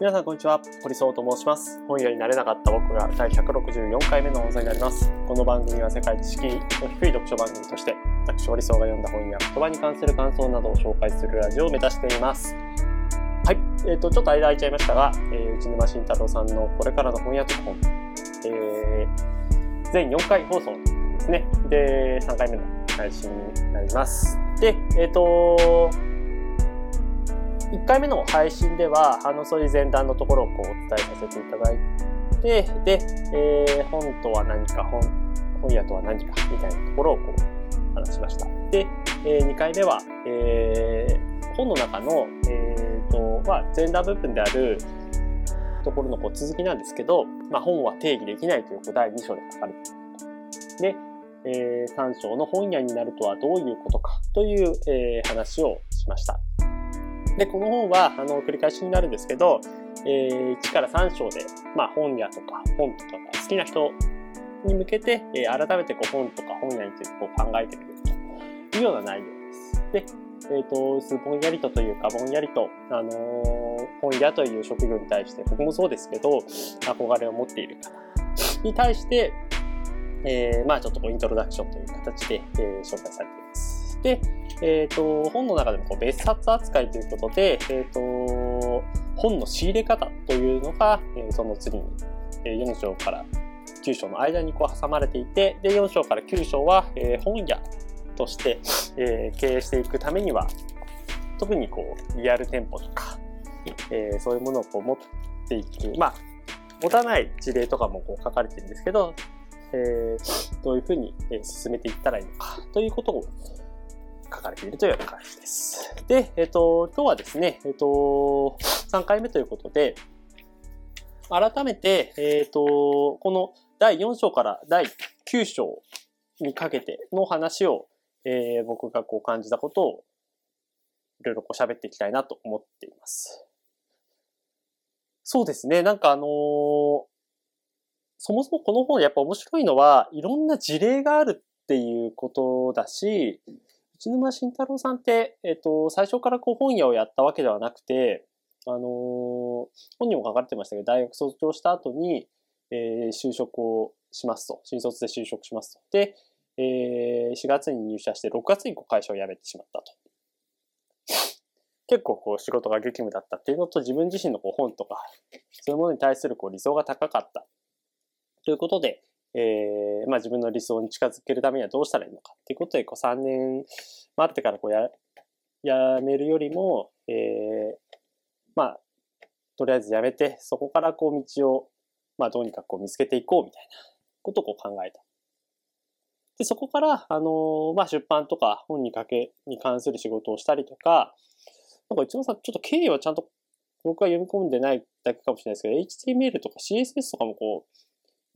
皆さんこんにちは、堀総と申します。本屋になれなかった僕が第164回目の放送になります。この番組は世界知識の低い読書番組として、私堀総が読んだ本や言葉に関する感想などを紹介するラジオを目指しています。はい、えっ、と、ちょっと間空いちゃいましたが、えー、内沼慎太郎さんのこれからの本屋特本、えー、全4回放送ですね。で、3回目の配信になります。で、えっ、と、1回目の配信では、あの、そういう前段のところをこうお伝えさせていただいて、で、えー本とは何か、本、本屋とは何か、みたいなところをこう話しました。で、えー2回目は、えー本の中の、えーと、まあ、前段部分であるところのこう続きなんですけど、まあ、本は定義できないというこう第2章で書かれている。で、えー3章の本屋になるとはどういうことかという、えー話をしました。で、この本は、あの、繰り返しになるんですけど、えー1から3章で、まあ、本屋とか本とか好きな人に向けて、えー改めてこう本とか本屋についてこう考えてみるというような内容です。で、えっ、と、すぼんやりとというか、ぼんやりと、あのー本屋という職業に対して、僕もそうですけど、憧れを持っている方に対して、えーまあちょっとこうイントロダクションという形で、えー紹介されています。で、えっ、と、本の中でもこう別冊扱いということで、えっ、と、本の仕入れ方というのが、えーその次に、えー4章から9章の間にこう挟まれていて、で、4章から9章は、えー本屋として、えー経営していくためには、特にこう、リアル店舗とか、えーそういうものをこう持っていく、まあ、持たない事例とかもこう書かれてるんですけど、えーどういうふうに進めていったらいいのかということを書かれているというような感じです。で、えっ、と、今日はですね、えっ、と、3回目ということで、改めて、えっ、と、この第4章から第9章にかけての話を、えー僕がこう感じたことをいろいろこう喋っていきたいなと思っています。そうですね、なんかあのそもそもこの本やっぱ面白いのは、いろんな事例があるっていうことだし、内沼慎太郎さんって、えっ、と、最初からこう本屋をやったわけではなくて、あのー本にも書かれてましたけど、大学卒業した後に、えー就職をしますと。新卒で就職しますと。で、えー4月に入社して、6月にこう会社を辞めてしまったと。結構こう仕事が激務だったっていうのと、自分自身のこう本とか、そういうものに対するこう理想が高かった。ということで、えーまあ自分の理想に近づけるためにはどうしたらいいのかっていうことで、こう3年待ってからこうや、やめるよりも、えーまあ、とりあえずやめて、そこからこう道を、まあどうにかこう見つけていこうみたいなことをこう考えた。で、そこから、あのーまあ出版とか本にかけ、に関する仕事をしたりとか、なんか一応さ、ちょっと経緯はちゃんと僕は読み込んでないだけかもしれないですけど、HTML とか CSS とかもこう、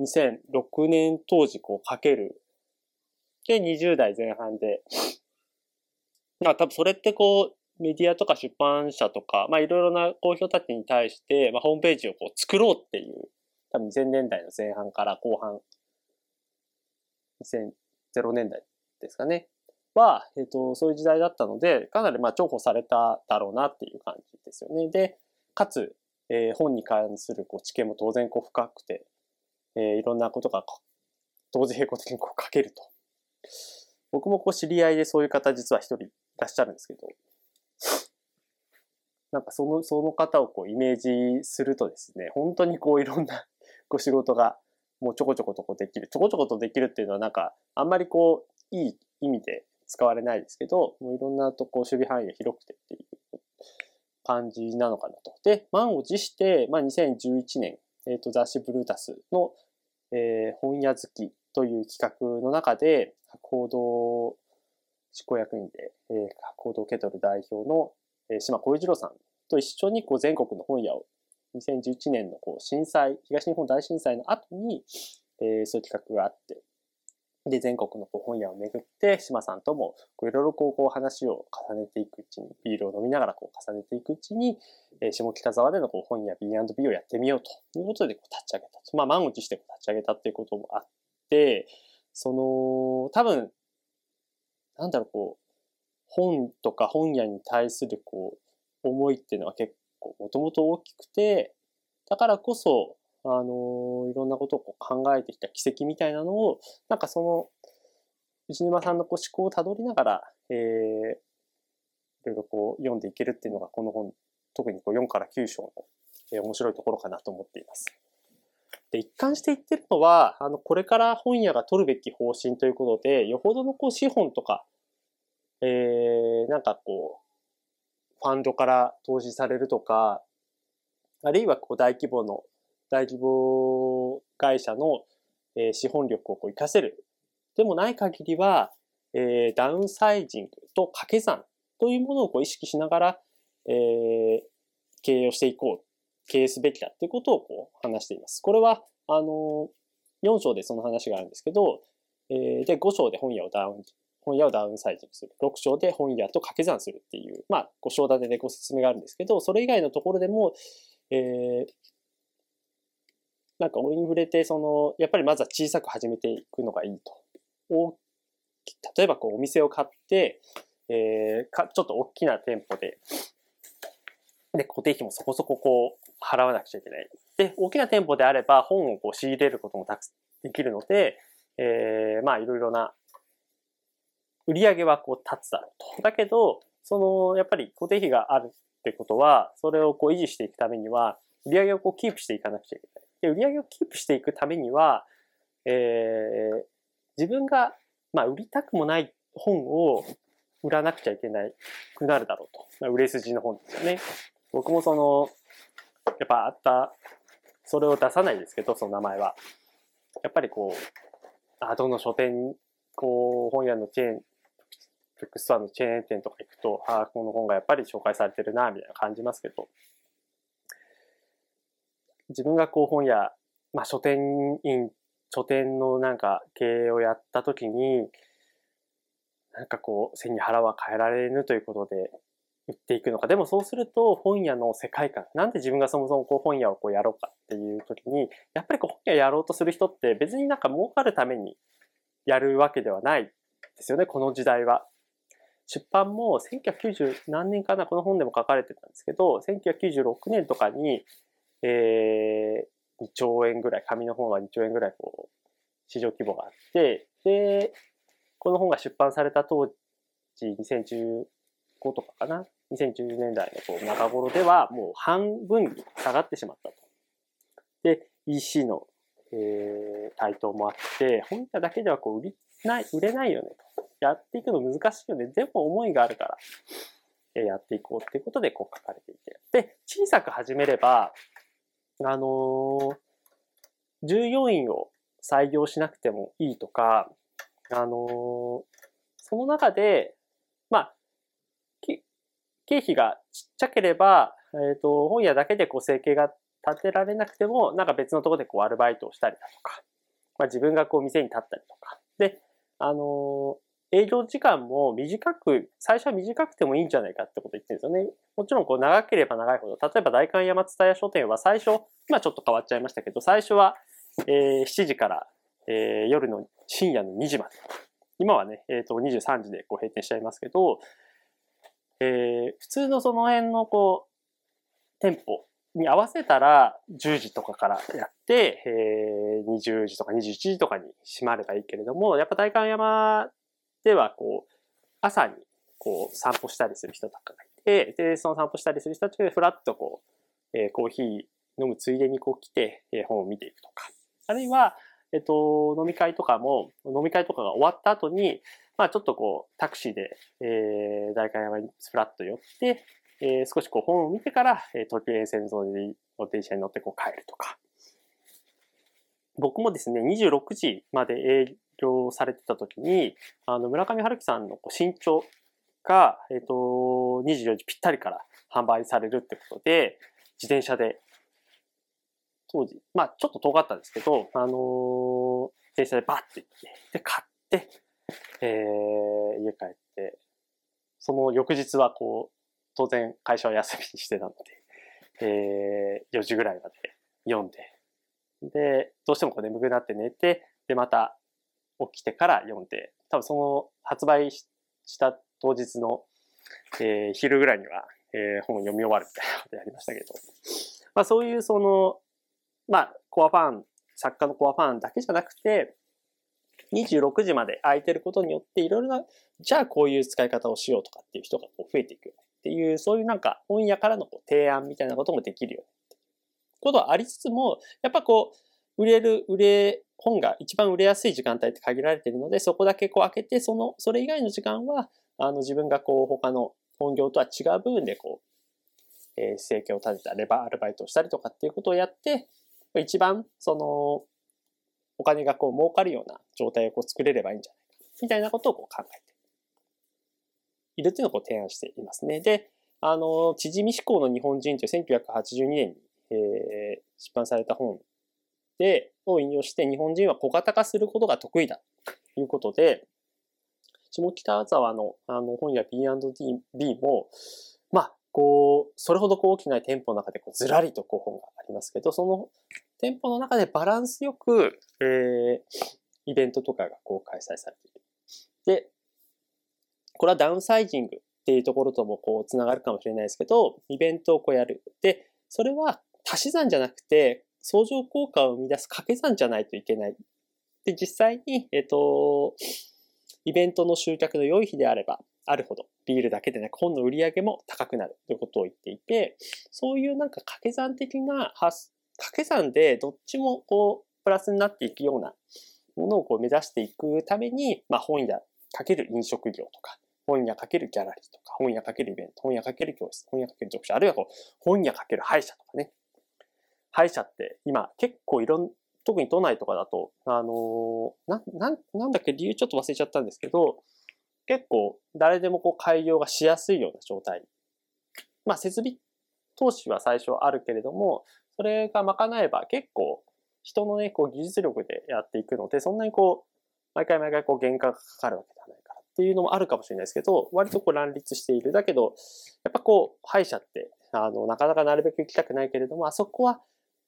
2006年当時こう書ける。で、20代前半で。まあ多分それってこう、メディアとか出版社とか、まあいろいろな公表たちに対して、まあホームページをこう作ろうっていう、多分2000年代の前半から後半、2000年代ですかね。は、えっ、と、そういう時代だったので、かなりまあ重宝されただろうなっていう感じですよね。で、かつ、えー本に関するこう知見も当然こう深くて、えーいろんなことがこう同時並行的にこう書けると。僕もこう知り合いでそういう方実は一人いらっしゃるんですけど、なんかその、その方をこうイメージするとですね、本当にこういろんな こう仕事がもうちょこちょことこうできる。ちょこちょことできるっていうのはなんかあんまりこういい意味で使われないですけど、もういろんなとこ守備範囲が広くてっていう感じなのかなと。で、満を持して、まあ、2011年、えっ、と、雑誌ブルータスの、えー本屋好きという企画の中で、行動執行役員で、えー、行動ケトル代表の、えー島小一郎さんと一緒にこう全国の本屋を2011年のこう震災、東日本大震災の後に、えーそういう企画があって、で、全国の本屋を巡って、島さんともいろいろこうこう話を重ねていくうちに、ビールを飲みながらこう重ねていくうちに、えー下北沢でのこう本屋 B&B をやってみようということでこう立ち上げた。まあ、満を持して立ち上げたっていうこともあって、その、多分、なんだろう、こう、本とか本屋に対するこう、思いっていうのは結構もともと大きくて、だからこそ、あのいろんなことをこう考えてきた奇跡みたいなのを、なんかその、内沼さんのこう思考をたどりながら、えー、いろいろこう読んでいけるっていうのがこの本、特にこう4から9章の、えー、面白いところかなと思っています。で、一貫して言ってるのは、あの、これから本屋が取るべき方針ということで、よほどのこう資本とか、えー、なんかこう、ファンドから投資されるとか、あるいはこう大規模の、大規模会社の、え、資本力をこう活かせる。でもない限りは、えー、ダウンサイジングと掛け算というものをこう意識しながら、えー、経営をしていこう、経営すべきだっていうことをこう話しています。これは、あの、4章でその話があるんですけど、えー、で、5章で本屋をダウン、本屋をダウンサイジングする。6章で本屋と掛け算するっていう、まあ、5章立てでご説明があるんですけど、それ以外のところでも、えー、なんか俺に触れて、その、やっぱりまずは小さく始めていくのがいいと。お例えばこうお店を買って、えー、かちょっと大きな店舗で、で、固定費もそこそここう払わなくちゃいけない。で、大きな店舗であれば本をこう仕入れることもたくできるので、えー、まあいろいろな売り上げはこう立つだろうと。だけど、その、やっぱり固定費があるってことは、それをこう維持していくためには、売り上げをこうキープしていかなくちゃいけない。で、売り上げをキープしていくためには、えー、自分が、まあ、売りたくもない本を売らなくちゃいけないくなるだろうと。ま、売れ筋の本ですよね。僕もその、やっぱあった、それを出さないですけど、その名前は。やっぱりこう、あ、どの書店、こう、本屋のチェーン、ブックストアのチェーン店とか行くと、ああ、この本がやっぱり紹介されてるな、みたいな感じますけど、自分がこう本屋、まあ書店員書店のなんか経営をやった時に、なんかこう、背に腹は変えられぬということで売っていくのか。でもそうすると本屋の世界観、なんで自分がそもそもこう本屋をこうやろうかっていう時に、やっぱりこう本屋やろうとする人って別になんか儲かるためにやるわけではないですよね、この時代は。出版も1990何年かな、この本でも書かれてたんですけど、1996年とかに、え2兆円ぐらい、紙の本は2兆円ぐらいこう、市場規模があって、で、この本が出版された当時、2015とかかな ?2010 年代のこう中頃ではもう半分に下がってしまったと。で、EC の、えー、台頭もあって、本屋だけではこう売りない、売れないよねと。やっていくの難しいよね。でも思いがあるから、えー、やっていこうっていうことでこう書かれていて。で、小さく始めれば、あのー、従業員を採用しなくてもいいとか、あのー、その中で、まあ、経費がちっちゃければ、えっ、ー、と、本屋だけでこう生計が立てられなくても、なんか別のところでこうアルバイトをしたりだとか、まあ自分がこう店に立ったりとか。で、あの営業時間も短く、最初は短くてもいいんじゃないかってこと言ってるんですよね。もちろんこう長ければ長いほど、例えば大観山蔦屋書店は最初、今ちょっと変わっちゃいましたけど、最初は、えー、7時から、えー、夜の深夜の2時まで。今はね、えっ、ー、と23時でこう閉店しちゃいますけど、えー、普通のその辺のこう、店舗に合わせたら10時とかからやって、えー、20時とか21時とかに閉まればいいけれども、やっぱ大観山では、こう、朝に、こう、散歩したりする人とかがいて、で、その散歩したりする人たちで、ふらっとこう、えー、コーヒー飲むついでにこう来て、えー、本を見ていくとか。あるいは、えっと、飲み会とかも、飲み会とかが終わった後に、まあちょっとこう、タクシーで、えー、大会山にふらっと寄って、えー、少しこう本を見てから、えー、時計線沿いの電車に乗ってこう帰るとか。僕もですね、26時まで営業されてた時に、あの、村上春樹さんの身長が、えっ、ー、と、24時ぴったりから販売されるってことで、自転車で、当時、まあちょっと遠かったんですけど、あのー、自転車でバッて行って、で、買って、えー、家帰って、その翌日はこう、当然会社は休みにしてたので、えー、4時ぐらいまで読んで、で、どうしてもこう眠くなって寝て、で、また起きてから読んで、多分その発売した当日の、えー、昼ぐらいには、えー、本を読み終わるみたいなことやりましたけど、まあそういうその、まあコアファン、作家のコアファンだけじゃなくて、26時まで空いてることによっていろいろな、じゃあこういう使い方をしようとかっていう人がこう増えていくっていう、そういうなんか本屋からのこう提案みたいなこともできるようことはありつつも、やっぱこう、売れる、売れ、本が一番売れやすい時間帯って限られているので、そこだけこう開けて、その、それ以外の時間は、あの自分がこう他の本業とは違う部分でこう、えー、生計を立てたレバーアルバイトをしたりとかっていうことをやって、一番そのお金がこう儲かるような状態をこう作れればいいんじゃないか、みたいなことをこう考えているっていうのをこう提案していますね。で、あの、縮み思考の日本人という1982年に、えー、出版された本で、を引用して日本人は小型化することが得意だということで、下北沢のあの本屋 B&B も、まあ、こう、それほど大きな店舗の中でこうずらりとこう本がありますけど、その店舗の中でバランスよく、えー、イベントとかがこう開催されている。で、これはダウンサイジングっていうところともこうつながるかもしれないですけど、イベントをこうやる。で、それは足し算じゃなくて、相乗効果を生み出す掛け算じゃないといけない。で、実際に、えっ、と、イベントの集客の良い日であれば、あるほど、ビールだけでなく本の売り上げも高くなるということを言っていて、そういうなんか掛け算的な発、掛け算でどっちもこう、プラスになっていくようなものをこう目指していくために、まあ本屋かける飲食業とか、本屋かけるギャラリーとか、本屋かけるイベント、本屋かける教室、本屋かける読書、あるいはこう、本屋かける歯医者とかね。歯医者って今結構いろん、特に都内とかだと、あの、な、な、なんだっけ理由ちょっと忘れちゃったんですけど、結構誰でもこう開業がしやすいような状態。まあ設備投資は最初あるけれども、それが賄えば結構人のね、こう技術力でやっていくので、そんなにこう、毎回毎回こう原価がかかるわけではないからっていうのもあるかもしれないですけど、割とこう乱立している。だけど、やっぱこう、歯医者って、あの、なかなかなるべく行きたくないけれども、あそこは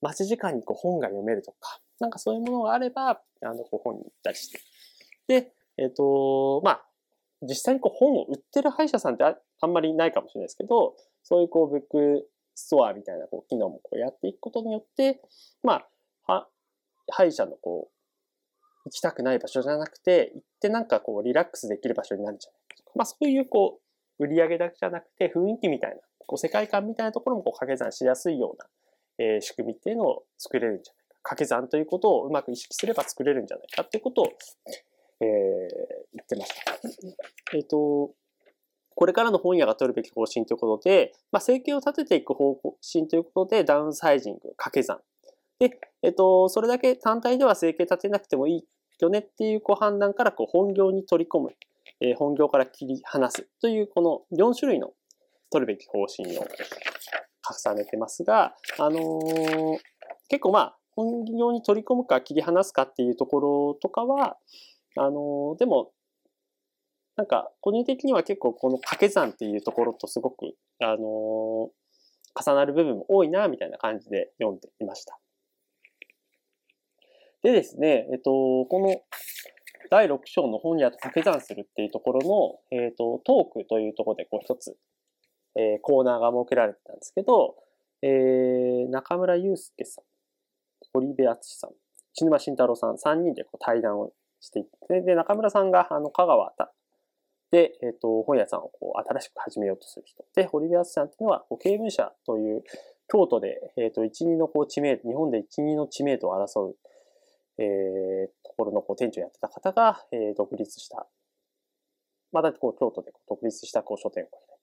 待ち時間にこう本が読めるとか、なんかそういうものがあれば、あの、こう本に行ったりして。で、えっ、ー、と、まあ、実際にこう本を売ってる歯医者さんってあんまりないかもしれないですけど、そういうこうブックストアみたいなこう機能もこうやっていくことによって、まあ、歯医者のこう、行きたくない場所じゃなくて、行ってなんかこうリラックスできる場所になるんじゃないかとか、まあそういうこう、売り上げだけじゃなくて雰囲気みたいな、こう世界観みたいなところもこう掛け算しやすいような、えー、仕組みっていうのを作れるんじゃないか。掛け算ということをうまく意識すれば作れるんじゃないかっていうことを、えー、言ってました。えっ、ー、と、これからの本屋が取るべき方針ということで、まあ、生計を立てていく方針ということで、ダウンサイジング、掛け算。で、えっ、ー、と、それだけ単体では生計立てなくてもいいよねっていうこう判断からこう本業に取り込む、えー、本業から切り離すというこの4種類の取るべき方針を重ねてますが、あのー、結構まあ、本業に取り込むか切り離すかっていうところとかは、あの、でも、なんか、個人的には結構この掛け算っていうところとすごく、あの重なる部分も多いな、みたいな感じで読んでいました。でですね、えっと、この第6章の本屋と掛け算するっていうところの、えっと、トークというところでこう一つ、えー、コーナーが設けられてたんですけど、えー、中村祐介さん、堀部敦さん、千沼慎太郎さん、3人でこう対談をしていって、で、中村さんが、あの、香川たで、えっ、ー、と、本屋さんをこう、新しく始めようとする人。で、堀部敦さんっていうのは、こう、経文社という、京都で、えっ、ー、と、一二のこう、知名、日本で一二の知名度を争う、えー、ところのこう、店長やってた方が、えー、独立した、また、こう、京都で独立したこう、書店を開。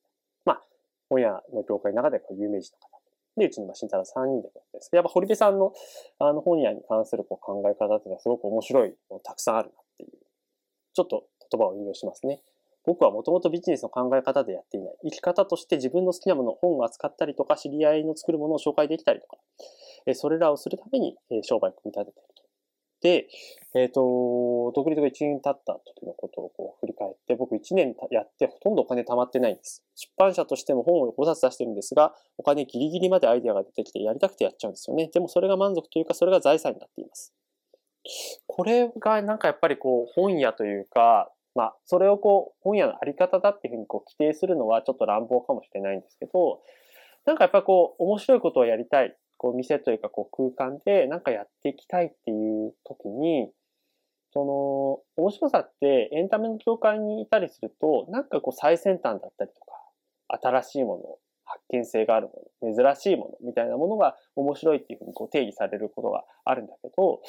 本屋の業界の中でこう有名人の方。で、うちのまあ、慎太郎3人でやってやっぱ堀部さんの、あの、本屋に関するこう考え方っていうのはすごく面白いのたくさんあるなっていう、ちょっと言葉を引用しますね。僕はもともとビジネスの考え方でやっていない。生き方として自分の好きなもの、本を扱ったりとか、知り合いの作るものを紹介できたりとか、それらをするために商売を組み立てている。えっ、ー、と、独立が1年経った時のことをこう振り返って、僕1年やってほとんどお金貯まってないんです。出版社としても本を5冊出してるんですが、お金ギリギリまでアイデアが出てきてやりたくてやっちゃうんですよね。でもそれが満足というか、それが財産になっています。これがなんかやっぱりこう本屋というか、まあ、それをこう、本屋のあり方だっていうふうにこう規定するのはちょっと乱暴かもしれないんですけど、なんかやっぱこう、面白いことをやりたい、こう、店というかこう、空間でなんかやっていきたいっていう時に、その、面白さってエンタメの業界にいたりすると、なんかこう、最先端だったりとか、新しいもの、発見性があるもの、珍しいものみたいなものが面白いっていうふうにこう定義されることがあるんだけど、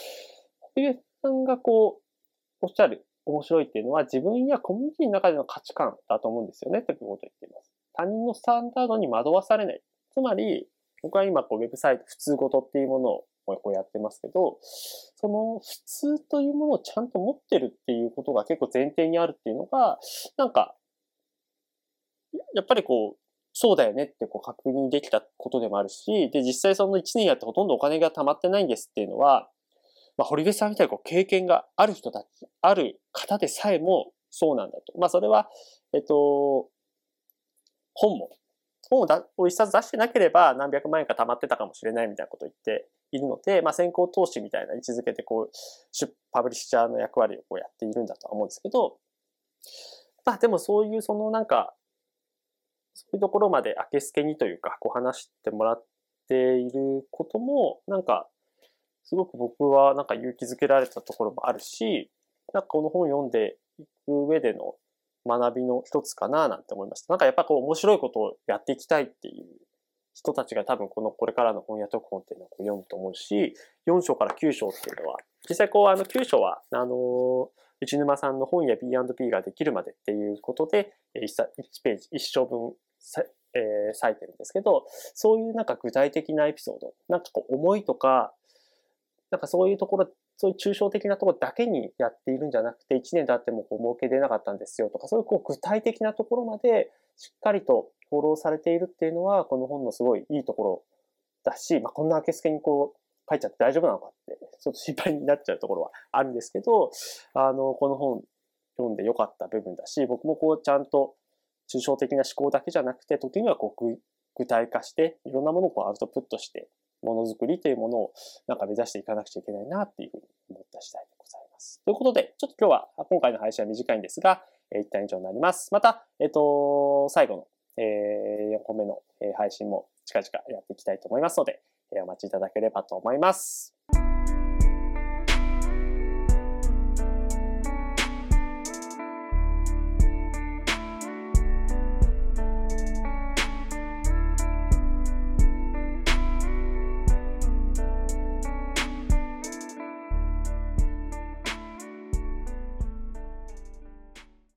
堀江さんがこう、おっしゃる面白いっていうのは自分やコミュニティの中での価値観だと思うんですよねってことを言っています。他人のスタンダードに惑わされない。つまり、僕は今こうウェブサイト普通ごとっていうものをこうやってますけど、その普通というものをちゃんと持ってるっていうことが結構前提にあるっていうのが、なんか、やっぱりこう、そうだよねってこう確認できたことでもあるし、で、実際その1年やってほとんどお金が貯まってないんですっていうのは、まあ、堀部さんみたいにこう経験がある人たち、ある方でさえもそうなんだと。まあ、それは、えっと、本も、本をだを一冊出してなければ何百万円か貯まってたかもしれないみたいなことを言っているので、まあ、先行投資みたいな位置づけて、こう、パブリッシャーの役割をこうやっているんだとは思うんですけど、まあ、でもそういうそのなんか、そういうところまで明けすけにというか、こう話してもらっていることも、なんか、すごく僕はなんか勇気づけられたところもあるし、なんかこの本読んでいく上での学びの一つかななんて思いました。なんかやっぱこう面白いことをやっていきたいっていう人たちが多分このこれからの本屋特本っていうのを読むと思うし、4章から9章っていうのは、実際こうあの9章は、あの内沼さんの本屋 B&P ができるまでっていうことで、1, ページ、1章分えー、割いてるんですけど、そういうなんか具体的なエピソード、なんかこう思いとか、なんかそういうところ、そういう抽象的なところだけにやっているんじゃなくて、1年経ってもこう儲け出なかったんですよとか、そういうこう具体的なところまでしっかりとフォローされているっていうのは、この本のすごいいいところだし、まあ、こんな明けすけにこう書いちゃって大丈夫なのかって、ちょっと心配になっちゃうところはあるんですけど、あの、この本読んでよかった部分だし、僕もこうちゃんと抽象的な思考だけじゃなくて、時にはこう具体化して、いろんなものをこうアウトプットして、ものづくりというものをなんか目指していかなくちゃいけないなっていうふうに思った次第でございます。ということで、ちょっと今日は、今回の配信は短いんですが、えー、一旦以上になります。また、えっ、ー、と、最後の、えー、4個目の配信も近々やっていきたいと思いますので、えー、お待ちいただければと思います。